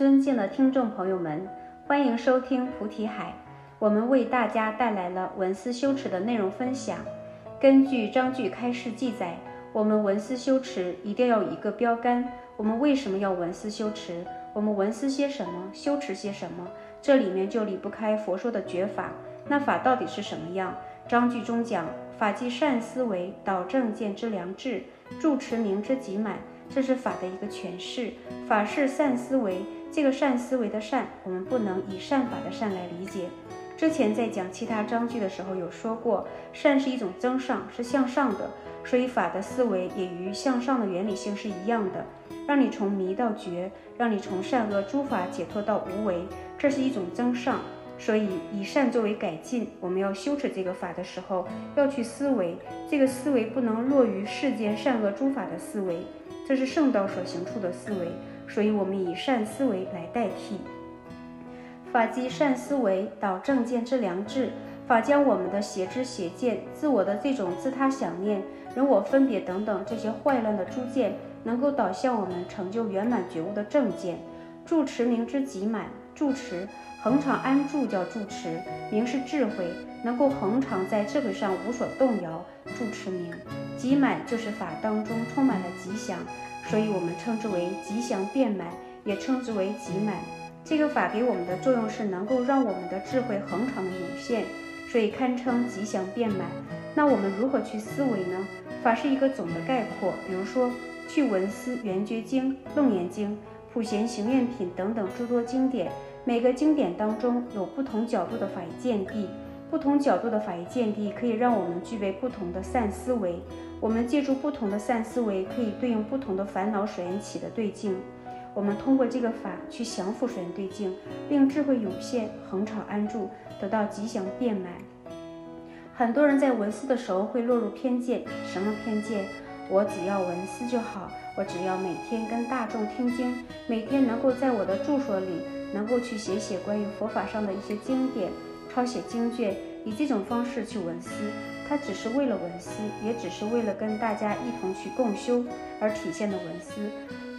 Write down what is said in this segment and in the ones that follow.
尊敬的听众朋友们，欢迎收听菩提海。我们为大家带来了文思修持的内容分享。根据章句开示记载，我们文思修持一定要有一个标杆。我们为什么要文思修持？我们文思些什么？修持些什么？这里面就离不开佛说的觉法。那法到底是什么样？章句中讲：法即善思维，导正见之良智，住持名之极满。这是法的一个诠释。法是善思维，这个善思维的善，我们不能以善法的善来理解。之前在讲其他章句的时候有说过，善是一种增上，是向上的，所以法的思维也与向上的原理性是一样的，让你从迷到觉，让你从善恶诸法解脱到无为，这是一种增上。所以以善作为改进，我们要修持这个法的时候，要去思维，这个思维不能落于世间善恶诸法的思维，这是圣道所行处的思维，所以我们以善思维来代替。法即善思维，导正见之良智。法将我们的邪知邪见、自我的这种自他想念、人我分别等等这些坏乱的诸见，能够导向我们成就圆满觉悟的正见。住持名之极满，住持恒常安住叫住持，名是智慧，能够恒常在智慧上无所动摇。住持名极满就是法当中充满了吉祥，所以我们称之为吉祥遍满，也称之为极满。这个法给我们的作用是能够让我们的智慧恒常的涌现，所以堪称吉祥遍满。那我们如何去思维呢？法是一个总的概括，比如说去文思《圆觉经》《楞严经》《普贤行愿品》等等诸多经典，每个经典当中有不同角度的法义见地，不同角度的法义见地可以让我们具备不同的善思维。我们借助不同的善思维，可以对应不同的烦恼所引起的对境。我们通过这个法去降伏水缘对境，令智慧涌现，恒常安住，得到吉祥遍满。很多人在闻思的时候会落入偏见，什么偏见？我只要闻思就好，我只要每天跟大众听经，每天能够在我的住所里能够去写写关于佛法上的一些经典，抄写经卷，以这种方式去闻思，它只是为了闻思，也只是为了跟大家一同去共修而体现的闻思。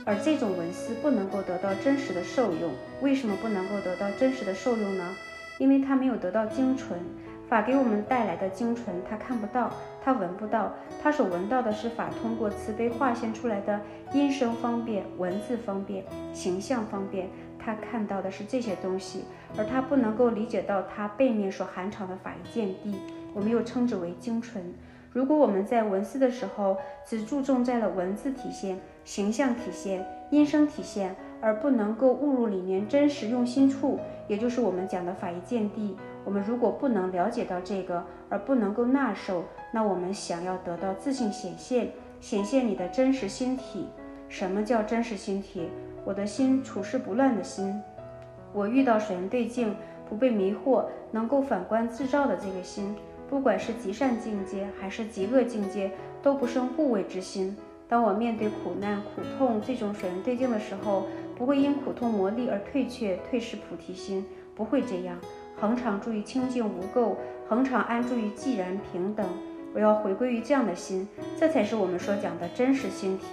而这种文思不能够得到真实的受用，为什么不能够得到真实的受用呢？因为它没有得到精纯，法给我们带来的精纯，他看不到，他闻不到，他所闻到的是法通过慈悲化现出来的音声方便、文字方便、形象方便，他看到的是这些东西，而他不能够理解到它背面所含藏的法义见地，我们又称之为精纯。如果我们在文思的时候只注重在了文字体现、形象体现、音声体现，而不能够误入里面真实用心处，也就是我们讲的法义见地。我们如果不能了解到这个，而不能够纳受，那我们想要得到自信显现，显现你的真实心体。什么叫真实心体？我的心处事不乱的心，我遇到水缘对境不被迷惑，能够反观自照的这个心。不管是极善境界还是极恶境界，都不生怖畏之心。当我面对苦难、苦痛这种水缘对境的时候，不会因苦痛磨砺而退却、退失菩提心，不会这样。恒常注意清净无垢，恒常安住于寂然平等。我要回归于这样的心，这才是我们所讲的真实心体。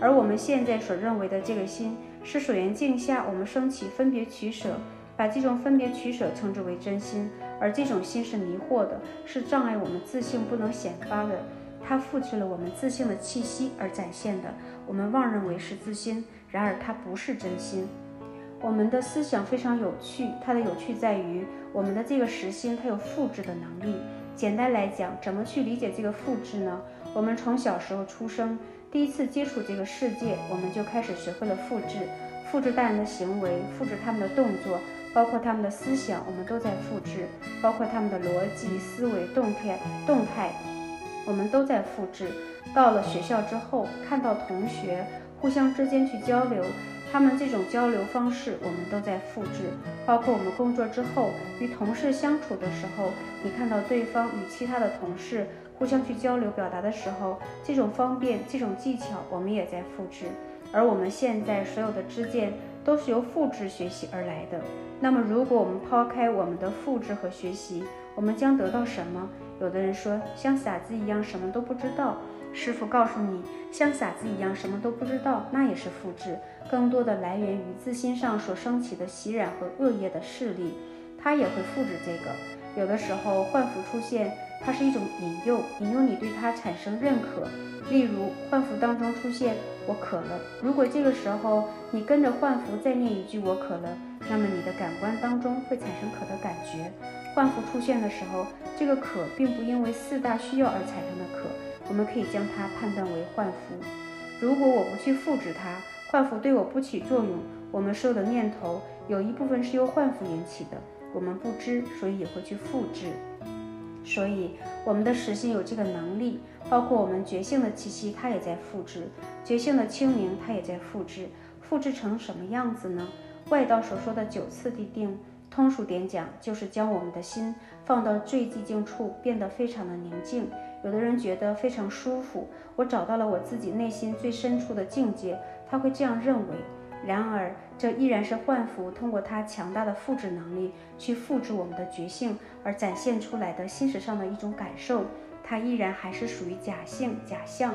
而我们现在所认为的这个心，是所缘境下我们升起分别取舍。把这种分别取舍称之为真心，而这种心是迷惑的，是障碍我们自信不能显发的。它复制了我们自信的气息而展现的，我们妄认为是自心，然而它不是真心。我们的思想非常有趣，它的有趣在于我们的这个实心它有复制的能力。简单来讲，怎么去理解这个复制呢？我们从小时候出生，第一次接触这个世界，我们就开始学会了复制，复制大人的行为，复制他们的动作。包括他们的思想，我们都在复制；包括他们的逻辑思维动态动态，我们都在复制。到了学校之后，看到同学互相之间去交流，他们这种交流方式，我们都在复制。包括我们工作之后与同事相处的时候，你看到对方与其他的同事互相去交流表达的时候，这种方便、这种技巧，我们也在复制。而我们现在所有的知见，都是由复制学习而来的。那么，如果我们抛开我们的复制和学习，我们将得到什么？有的人说，像傻子一样什么都不知道；师傅告诉你，像傻子一样什么都不知道，那也是复制，更多的来源于自心上所升起的习染和恶业的势力，他也会复制这个。有的时候幻符出现，它是一种引诱，引诱你对它产生认可。例如幻符当中出现“我渴了”，如果这个时候你跟着幻符再念一句“我渴了”，那么你的感官当中会产生渴的感觉。幻符出现的时候，这个渴并不因为四大需要而产生的渴。我们可以将它判断为幻符。如果我不去复制它，幻符对我不起作用。我们受的念头有一部分是由幻符引起的，我们不知，所以也会去复制。所以我们的实心有这个能力，包括我们觉性的气息，它也在复制；觉性的清明，它也在复制。复制成什么样子呢？外道所说的九次地定，通俗点讲，就是将我们的心放到最寂静处，变得非常的宁静。有的人觉得非常舒服，我找到了我自己内心最深处的境界，他会这样认为。然而，这依然是幻符通过它强大的复制能力去复制我们的觉性而展现出来的心识上的一种感受，它依然还是属于假性假象。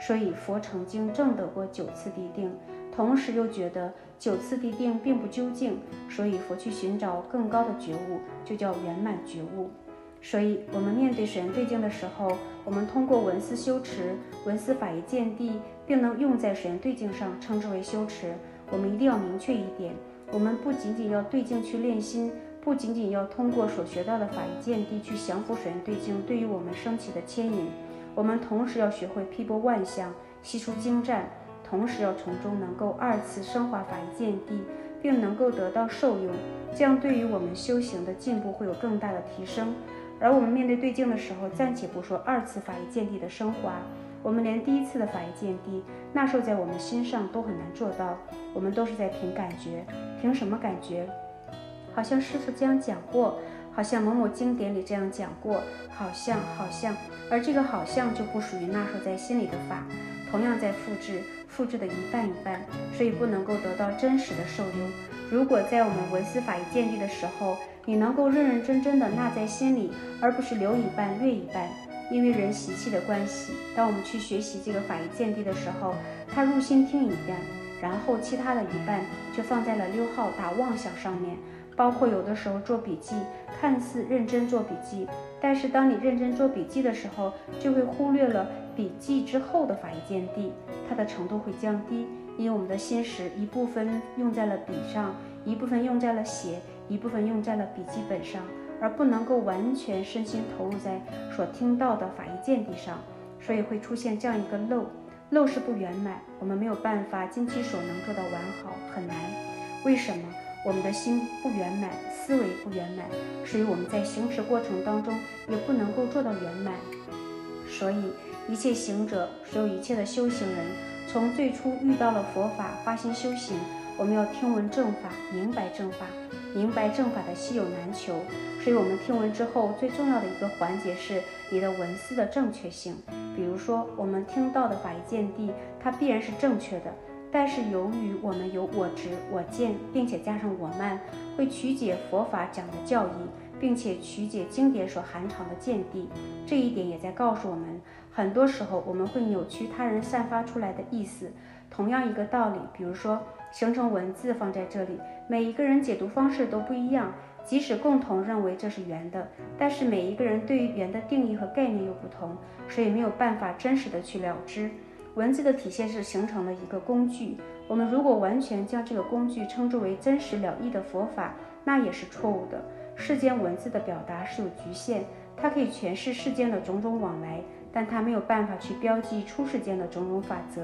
所以，佛曾经证得过九次地定，同时又觉得九次地定并不究竟，所以佛去寻找更高的觉悟，就叫圆满觉悟。所以，我们面对神对境的时候，我们通过文思修持、文思法义见地，并能用在神对境上，称之为修持。我们一定要明确一点：我们不仅仅要对镜去练心，不仅仅要通过所学到的法义见地去降服水源对镜对于我们升起的牵引，我们同时要学会批波万象，吸出精湛，同时要从中能够二次升华法义见地，并能够得到受用，这样对于我们修行的进步会有更大的提升。而我们面对对镜的时候，暂且不说二次法义见地的升华，我们连第一次的法义见地纳受在我们心上都很难做到。我们都是在凭感觉，凭什么感觉？好像师傅这样讲过，好像某某经典里这样讲过，好像好像，而这个好像就不属于纳受在心里的法，同样在复制，复制的一半一半，所以不能够得到真实的受用。如果在我们闻思法义见地的时候，你能够认认真真的纳在心里，而不是留一半略一半，因为人习气的关系。当我们去学习这个法医见地的时候，他入心听一遍，然后其他的一半就放在了溜号打妄想上面。包括有的时候做笔记，看似认真做笔记，但是当你认真做笔记的时候，就会忽略了笔记之后的法医见地，它的程度会降低，因为我们的心识一部分用在了笔上，一部分用在了写。一部分用在了笔记本上，而不能够完全身心投入在所听到的法义见地上，所以会出现这样一个漏，漏是不圆满，我们没有办法尽其所能做到完好，很难。为什么？我们的心不圆满，思维不圆满，所以我们在行持过程当中也不能够做到圆满。所以一切行者，所有一切的修行人，从最初遇到了佛法，发心修行，我们要听闻正法，明白正法。明白正法的稀有难求，所以我们听闻之后最重要的一个环节是你的文思的正确性。比如说，我们听到的法义见地，它必然是正确的，但是由于我们有我执、我见，并且加上我慢，会曲解佛法讲的教义，并且曲解经典所含藏的见地。这一点也在告诉我们，很多时候我们会扭曲他人散发出来的意思。同样一个道理，比如说形成文字放在这里。每一个人解读方式都不一样，即使共同认为这是圆的，但是每一个人对于圆的定义和概念又不同，所以没有办法真实的去了知。文字的体现是形成了一个工具，我们如果完全将这个工具称之为真实了义的佛法，那也是错误的。世间文字的表达是有局限，它可以诠释世间的种种往来，但它没有办法去标记出世间的种种法则。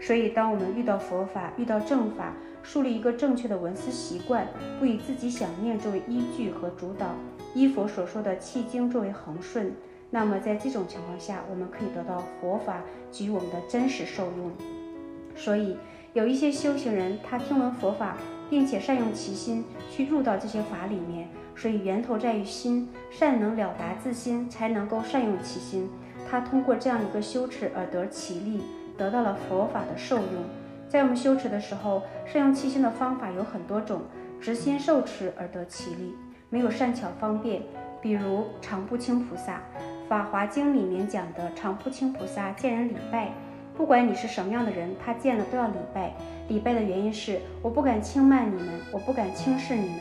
所以，当我们遇到佛法、遇到正法，树立一个正确的文思习惯，不以自己想念作为依据和主导，依佛所说的契经作为恒顺，那么在这种情况下，我们可以得到佛法给予我们的真实受用。所以，有一些修行人，他听闻佛法，并且善用其心去入到这些法里面，所以源头在于心，善能了达自心，才能够善用其心。他通过这样一个修持而得其利。得到了佛法的受用，在我们修持的时候，善用七心的方法有很多种，直心受持而得其利，没有善巧方便。比如常不清菩萨，法华经》里面讲的常不轻菩萨见人礼拜，不管你是什么样的人，他见了都要礼拜。礼拜的原因是，我不敢轻慢你们，我不敢轻视你们，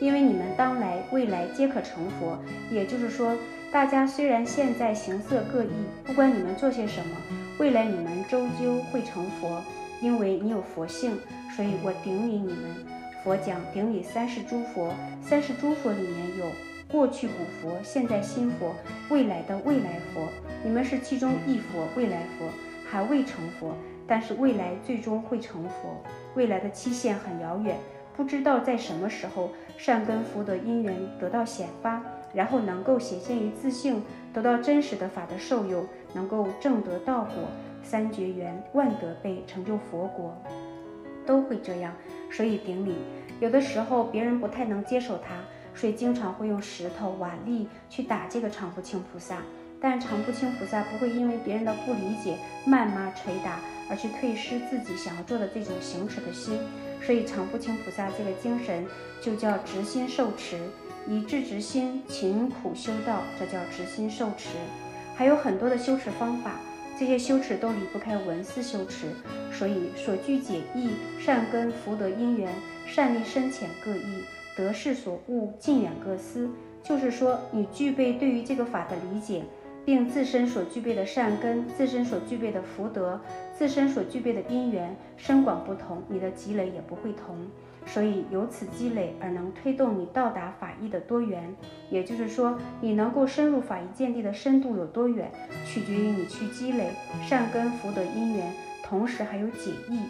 因为你们当来未来皆可成佛。也就是说，大家虽然现在形色各异，不管你们做些什么，未来你们终究会成佛，因为你有佛性，所以我顶礼你们。佛讲顶礼三世诸佛，三世诸佛里面有过去古佛、现在新佛、未来的未来佛。你们是其中一佛，未来佛还未成佛，但是未来最终会成佛。未来的期限很遥远，不知道在什么时候善根福德因缘得到显发，然后能够显现于自性，得到真实的法的受用，能够证得道果、三绝缘、万德备，成就佛国。都会这样，所以顶礼。有的时候别人不太能接受他，所以经常会用石头、瓦砾去打这个常不轻菩萨。但常不轻菩萨不会因为别人的不理解、谩骂、捶打而去退失自己想要做的这种行持的心。所以常不轻菩萨这个精神就叫直心受持，以智直心勤苦修道，这叫直心受持。还有很多的修持方法。这些修持都离不开文思修持，所以所具解义、善根福德因缘、善利深浅各异，得事所悟近远各思。就是说，你具备对于这个法的理解，并自身所具备的善根、自身所具备的福德、自身所具备的因缘深广不同，你的积累也不会同。所以由此积累而能推动你到达法义的多远，也就是说，你能够深入法义见地的深度有多远，取决于你去积累善根福德因缘，同时还有解义。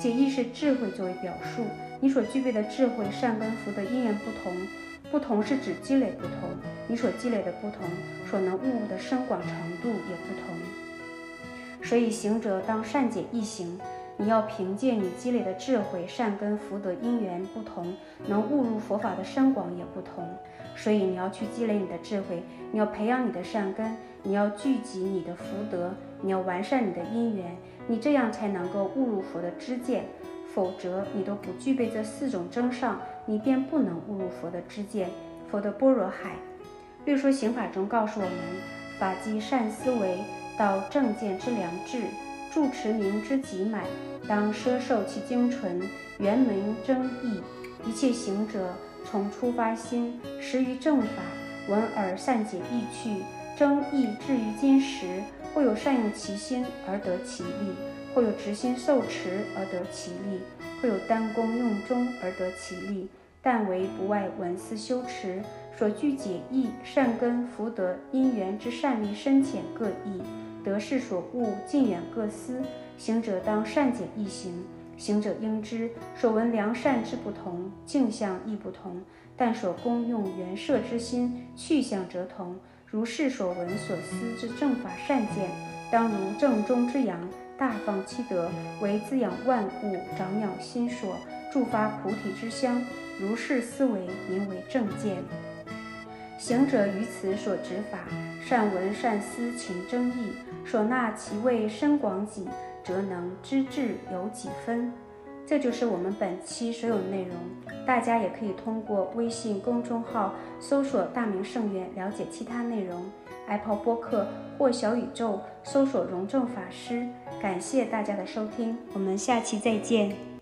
解义是智慧作为表述，你所具备的智慧、善根福德因缘不同，不同是指积累不同，你所积累的不同，所能悟的深广程度也不同。所以行者当善解义行。你要凭借你积累的智慧、善根、福德因缘不同，能悟入佛法的深广也不同。所以你要去积累你的智慧，你要培养你的善根，你要聚集你的福德，你要完善你的因缘，你这样才能够悟入佛的知见。否则，你都不具备这四种征上，你便不能悟入佛的知见，佛的般若海。律说，刑法中告诉我们：法即善思维，到正见之良智。住持名之极满，当奢受其精纯，圆明争义。一切行者从出发心，识于正法，闻而善解意趣，争义至于今时，或有善用其心而得其利，或有直心受持而得其利，或有单功用中而得其利。但为不外闻思修持，所具解义、善根、福德、因缘之善利深浅各异。得事所悟，近远各思。行者当善解易行。行者应知，所闻良善之不同，境相亦不同；但所功用圆摄之心，去向则同。如是所闻所思之正法善见，当如正中之阳，大放其德，为滋养万物、长养心所、助发菩提之香。如是思维，名为正见。行者于此所执法，善闻善思勤争议，所纳其味深广己，则能知至有几分。这就是我们本期所有内容。大家也可以通过微信公众号搜索“大明圣院”了解其他内容。Apple 播客或小宇宙搜索“荣正法师”。感谢大家的收听，我们下期再见。